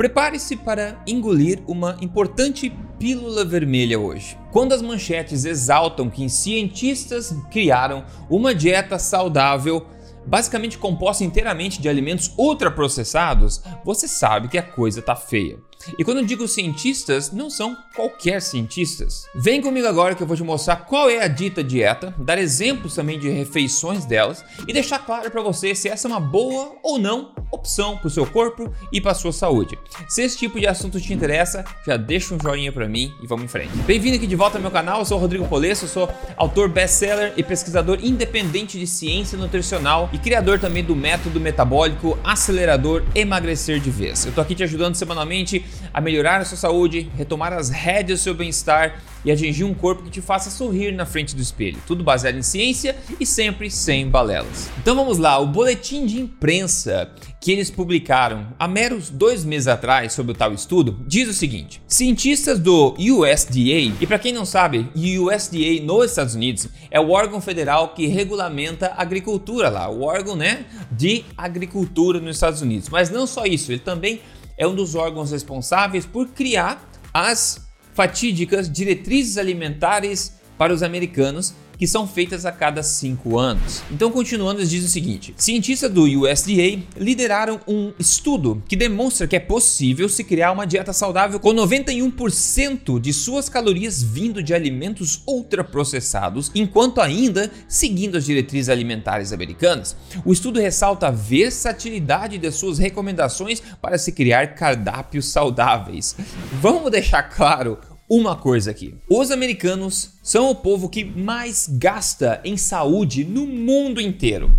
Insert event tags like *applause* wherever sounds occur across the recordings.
Prepare-se para engolir uma importante pílula vermelha hoje. Quando as manchetes exaltam que cientistas criaram uma dieta saudável basicamente composta inteiramente de alimentos ultraprocessados, você sabe que a coisa tá feia. E quando eu digo cientistas, não são qualquer cientistas. Vem comigo agora que eu vou te mostrar qual é a dita dieta, dar exemplos também de refeições delas e deixar claro para você se essa é uma boa ou não opção para o seu corpo e para sua saúde. Se esse tipo de assunto te interessa, já deixa um joinha para mim e vamos em frente. Bem-vindo aqui de volta ao meu canal, eu sou o Rodrigo Polesso, sou autor best-seller e pesquisador independente de ciência nutricional e criador também do método metabólico acelerador emagrecer de vez. Eu tô aqui te ajudando semanalmente a melhorar a sua saúde, retomar as rédeas do seu bem-estar e atingir um corpo que te faça sorrir na frente do espelho. Tudo baseado em ciência e sempre sem balelas. Então vamos lá, o boletim de imprensa que eles publicaram há meros dois meses atrás sobre o tal estudo diz o seguinte: cientistas do USDA, e para quem não sabe, USDA nos Estados Unidos é o órgão federal que regulamenta a agricultura lá, o órgão né, de agricultura nos Estados Unidos. Mas não só isso, ele também é um dos órgãos responsáveis por criar as fatídicas diretrizes alimentares para os americanos que são feitas a cada cinco anos. Então, continuando, dizem o seguinte: cientistas do USDA lideraram um estudo que demonstra que é possível se criar uma dieta saudável com 91% de suas calorias vindo de alimentos ultraprocessados, enquanto ainda seguindo as diretrizes alimentares americanas. O estudo ressalta a versatilidade de suas recomendações para se criar cardápios saudáveis. Vamos deixar claro uma coisa aqui. Os americanos são o povo que mais gasta em saúde no mundo inteiro.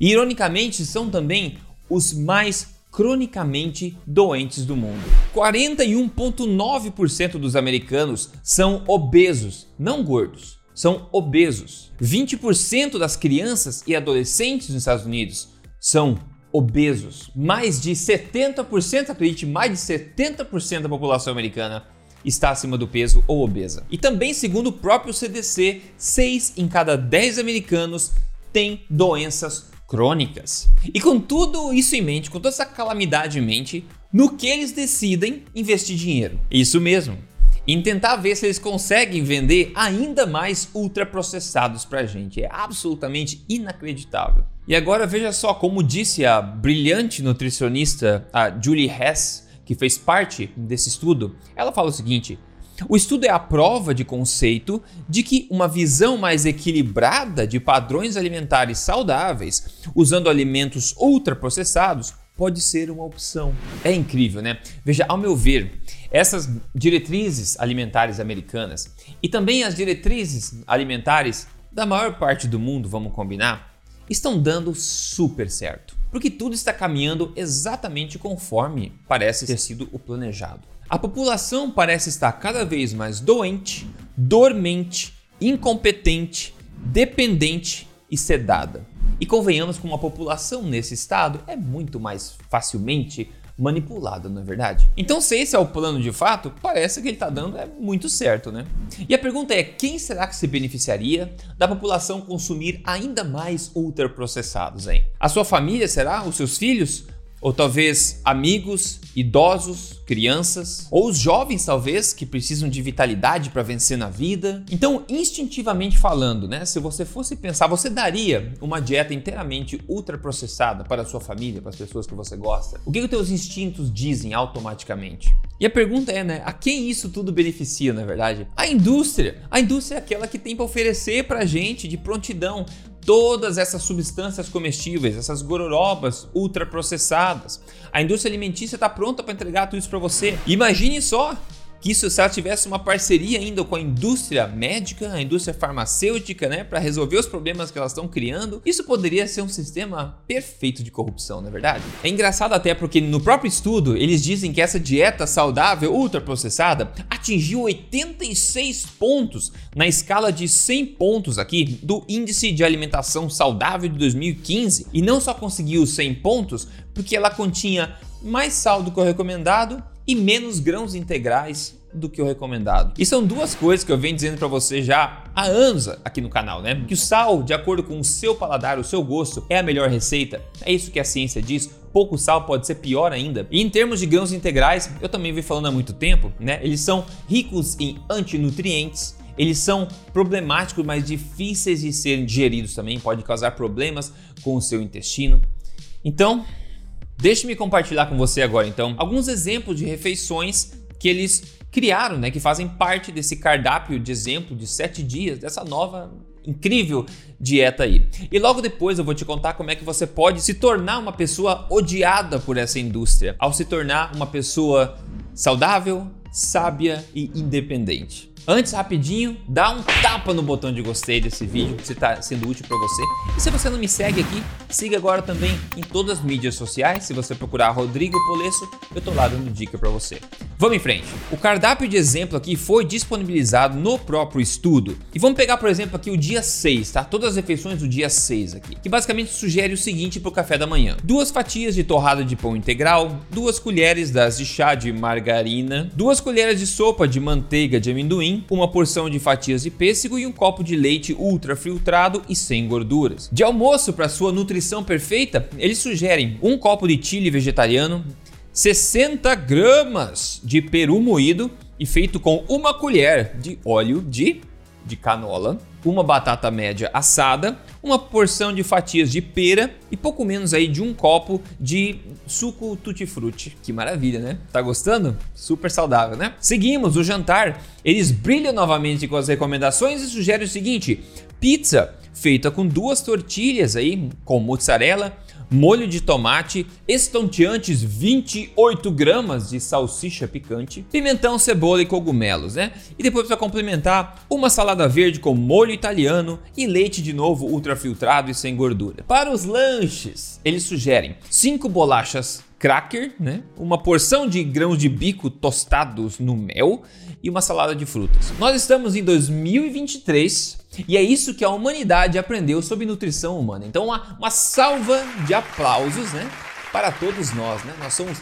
E, ironicamente, são também os mais cronicamente doentes do mundo. 41,9% dos americanos são obesos, não gordos, são obesos. 20% das crianças e adolescentes nos Estados Unidos são obesos. Mais de 70%, acredite, mais de 70% da população americana está acima do peso ou obesa. E também, segundo o próprio CDC, 6 em cada 10 americanos têm doenças crônicas. E com tudo isso em mente, com toda essa calamidade em mente, no que eles decidem investir dinheiro? Isso mesmo. Em tentar ver se eles conseguem vender ainda mais ultraprocessados pra gente. É absolutamente inacreditável. E agora veja só como disse a brilhante nutricionista a Julie Hess que fez parte desse estudo, ela fala o seguinte: o estudo é a prova de conceito de que uma visão mais equilibrada de padrões alimentares saudáveis, usando alimentos ultraprocessados, pode ser uma opção. É incrível, né? Veja, ao meu ver, essas diretrizes alimentares americanas e também as diretrizes alimentares da maior parte do mundo, vamos combinar, estão dando super certo porque tudo está caminhando exatamente conforme parece ter sido o planejado. A população parece estar cada vez mais doente, dormente, incompetente, dependente e sedada. E convenhamos com uma população nesse estado é muito mais facilmente manipulada, não é verdade? Então, se esse é o plano de fato, parece que ele está dando é muito certo, né? E a pergunta é: quem será que se beneficiaria da população consumir ainda mais ultraprocessados, hein? A sua família será? Os seus filhos? Ou talvez amigos, idosos, crianças, ou os jovens talvez que precisam de vitalidade para vencer na vida. Então, instintivamente falando, né, se você fosse pensar, você daria uma dieta inteiramente ultraprocessada para a sua família, para as pessoas que você gosta? O que, os teus instintos dizem automaticamente? E a pergunta é, né, a quem isso tudo beneficia, na verdade? A indústria. A indústria é aquela que tem para oferecer para a gente de prontidão todas essas substâncias comestíveis, essas gororobas ultraprocessadas. A indústria alimentícia está pronta para entregar tudo isso para você. Imagine só isso se ela tivesse uma parceria ainda com a indústria médica, a indústria farmacêutica, né, para resolver os problemas que elas estão criando, isso poderia ser um sistema perfeito de corrupção, não é verdade? É engraçado até porque no próprio estudo eles dizem que essa dieta saudável ultraprocessada atingiu 86 pontos na escala de 100 pontos aqui do índice de alimentação saudável de 2015 e não só conseguiu 100 pontos porque ela continha mais sal do que o recomendado e menos grãos integrais do que o recomendado. E são duas coisas que eu venho dizendo para você já há anos aqui no canal, né? Que o sal, de acordo com o seu paladar, o seu gosto, é a melhor receita. É isso que a ciência diz pouco sal pode ser pior ainda. E em termos de grãos integrais, eu também venho falando há muito tempo, né? Eles são ricos em antinutrientes, eles são problemáticos, mas difíceis de serem digeridos também, pode causar problemas com o seu intestino. Então, deixe-me compartilhar com você agora então alguns exemplos de refeições que eles criaram, né, que fazem parte desse cardápio de exemplo de sete dias dessa nova incrível dieta aí. E logo depois eu vou te contar como é que você pode se tornar uma pessoa odiada por essa indústria, ao se tornar uma pessoa saudável, sábia e independente. Antes, rapidinho, dá um tapa no botão de gostei desse vídeo se está sendo útil para você. E se você não me segue aqui, siga agora também em todas as mídias sociais. Se você procurar Rodrigo Polesso, eu tô lá dando dica para você. Vamos em frente. O cardápio de exemplo aqui foi disponibilizado no próprio estudo. E vamos pegar, por exemplo, aqui o dia 6, tá? Todas as refeições do dia 6 aqui. Que basicamente sugere o seguinte para o café da manhã: duas fatias de torrada de pão integral, duas colheres das de chá de margarina, duas colheres de sopa de manteiga de amendoim uma porção de fatias de pêssego e um copo de leite ultra filtrado e sem gorduras. De almoço, para sua nutrição perfeita, eles sugerem um copo de chile vegetariano, 60 gramas de peru moído e feito com uma colher de óleo de, de canola, uma batata média assada, uma porção de fatias de pera e pouco menos aí de um copo de suco tutti-frutti. Que maravilha, né? Tá gostando? Super saudável, né? Seguimos o jantar. Eles brilham novamente com as recomendações e sugerem o seguinte: pizza feita com duas tortilhas aí com mozzarella molho de tomate, estonteantes 28 gramas de salsicha picante, pimentão, cebola e cogumelos, né? E depois para complementar, uma salada verde com molho italiano e leite de novo ultrafiltrado e sem gordura. Para os lanches, eles sugerem 5 bolachas cracker, né? Uma porção de grãos de bico tostados no mel e uma salada de frutas. Nós estamos em 2023 e é isso que a humanidade aprendeu sobre nutrição humana. Então, uma, uma salva de aplausos, né? Para todos nós, né? Nós somos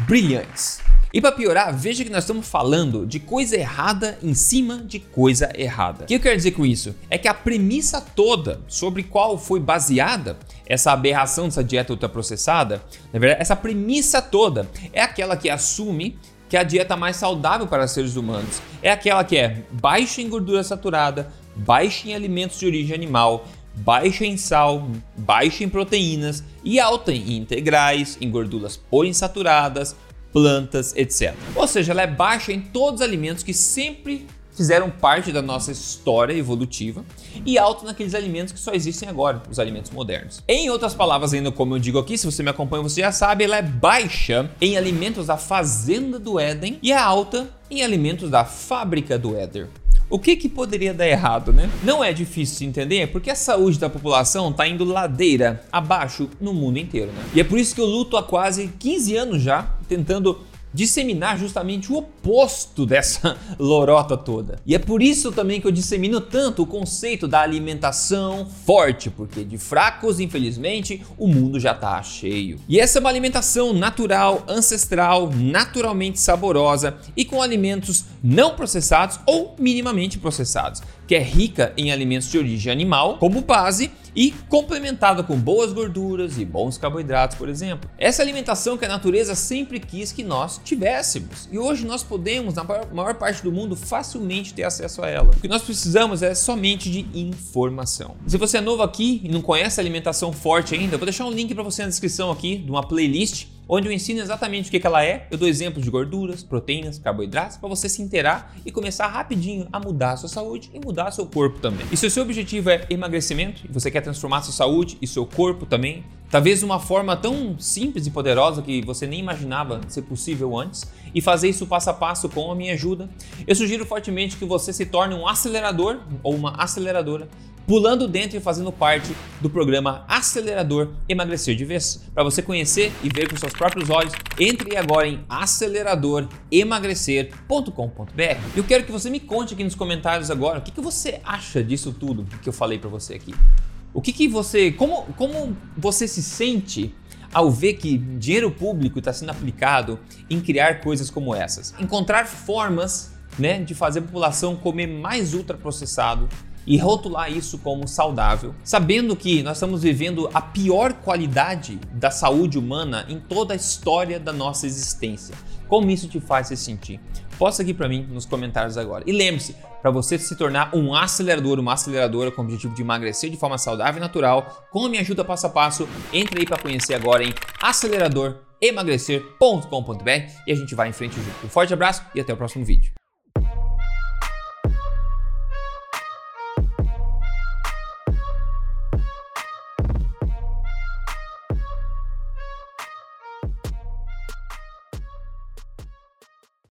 brilhantes. E para piorar, veja que nós estamos falando de coisa errada em cima de coisa errada. O que eu quero dizer com isso? É que a premissa toda sobre qual foi baseada essa aberração dessa dieta ultraprocessada, na verdade, essa premissa toda é aquela que assume que a dieta mais saudável para seres humanos é aquela que é baixa em gordura saturada, baixa em alimentos de origem animal, baixa em sal, baixa em proteínas e alta em integrais, em gorduras poliinsaturadas, plantas, etc. Ou seja, ela é baixa em todos os alimentos que sempre fizeram parte da nossa história evolutiva e alto naqueles alimentos que só existem agora, os alimentos modernos. Em outras palavras, ainda como eu digo aqui, se você me acompanha, você já sabe, ela é baixa em alimentos da fazenda do Éden e é alta em alimentos da fábrica do Éder. O que, que poderia dar errado, né? Não é difícil de entender porque a saúde da população está indo ladeira abaixo no mundo inteiro, né? E é por isso que eu luto há quase 15 anos já tentando disseminar justamente o oposto dessa *laughs* lorota toda. E é por isso também que eu dissemino tanto o conceito da alimentação forte, porque de fracos, infelizmente, o mundo já tá cheio. E essa é uma alimentação natural, ancestral, naturalmente saborosa e com alimentos não processados ou minimamente processados, que é rica em alimentos de origem animal como base e complementada com boas gorduras e bons carboidratos, por exemplo. Essa alimentação que a natureza sempre quis que nós tivéssemos. E hoje nós podemos, na maior parte do mundo, facilmente ter acesso a ela. O que nós precisamos é somente de informação. Se você é novo aqui e não conhece a alimentação forte ainda, vou deixar um link para você na descrição aqui de uma playlist onde eu ensino exatamente o que ela é. Eu dou exemplos de gorduras, proteínas, carboidratos para você se inteirar e começar rapidinho a mudar a sua saúde e mudar seu corpo também. E se o seu objetivo é emagrecimento e você quer transformar sua saúde e seu corpo também, talvez uma forma tão simples e poderosa que você nem imaginava ser possível antes, e fazer isso passo a passo com a minha ajuda, eu sugiro fortemente que você se torne um acelerador ou uma aceleradora pulando dentro e fazendo parte do programa Acelerador Emagrecer de Vez. Para você conhecer e ver com seus próprios olhos, entre agora em aceleradoremagrecer.com.br. Eu quero que você me conte aqui nos comentários agora o que, que você acha disso tudo que eu falei para você aqui. O que, que você, como, como você se sente ao ver que dinheiro público está sendo aplicado em criar coisas como essas? Encontrar formas né, de fazer a população comer mais ultraprocessado, e rotular isso como saudável, sabendo que nós estamos vivendo a pior qualidade da saúde humana em toda a história da nossa existência. Como isso te faz se sentir? Posta aqui para mim nos comentários agora. E lembre-se, para você se tornar um acelerador, uma aceleradora com o objetivo de emagrecer de forma saudável e natural, com a minha ajuda passo a passo, entre aí para conhecer agora em aceleradoremagrecer.com.br e a gente vai em frente junto. Um forte abraço e até o próximo vídeo.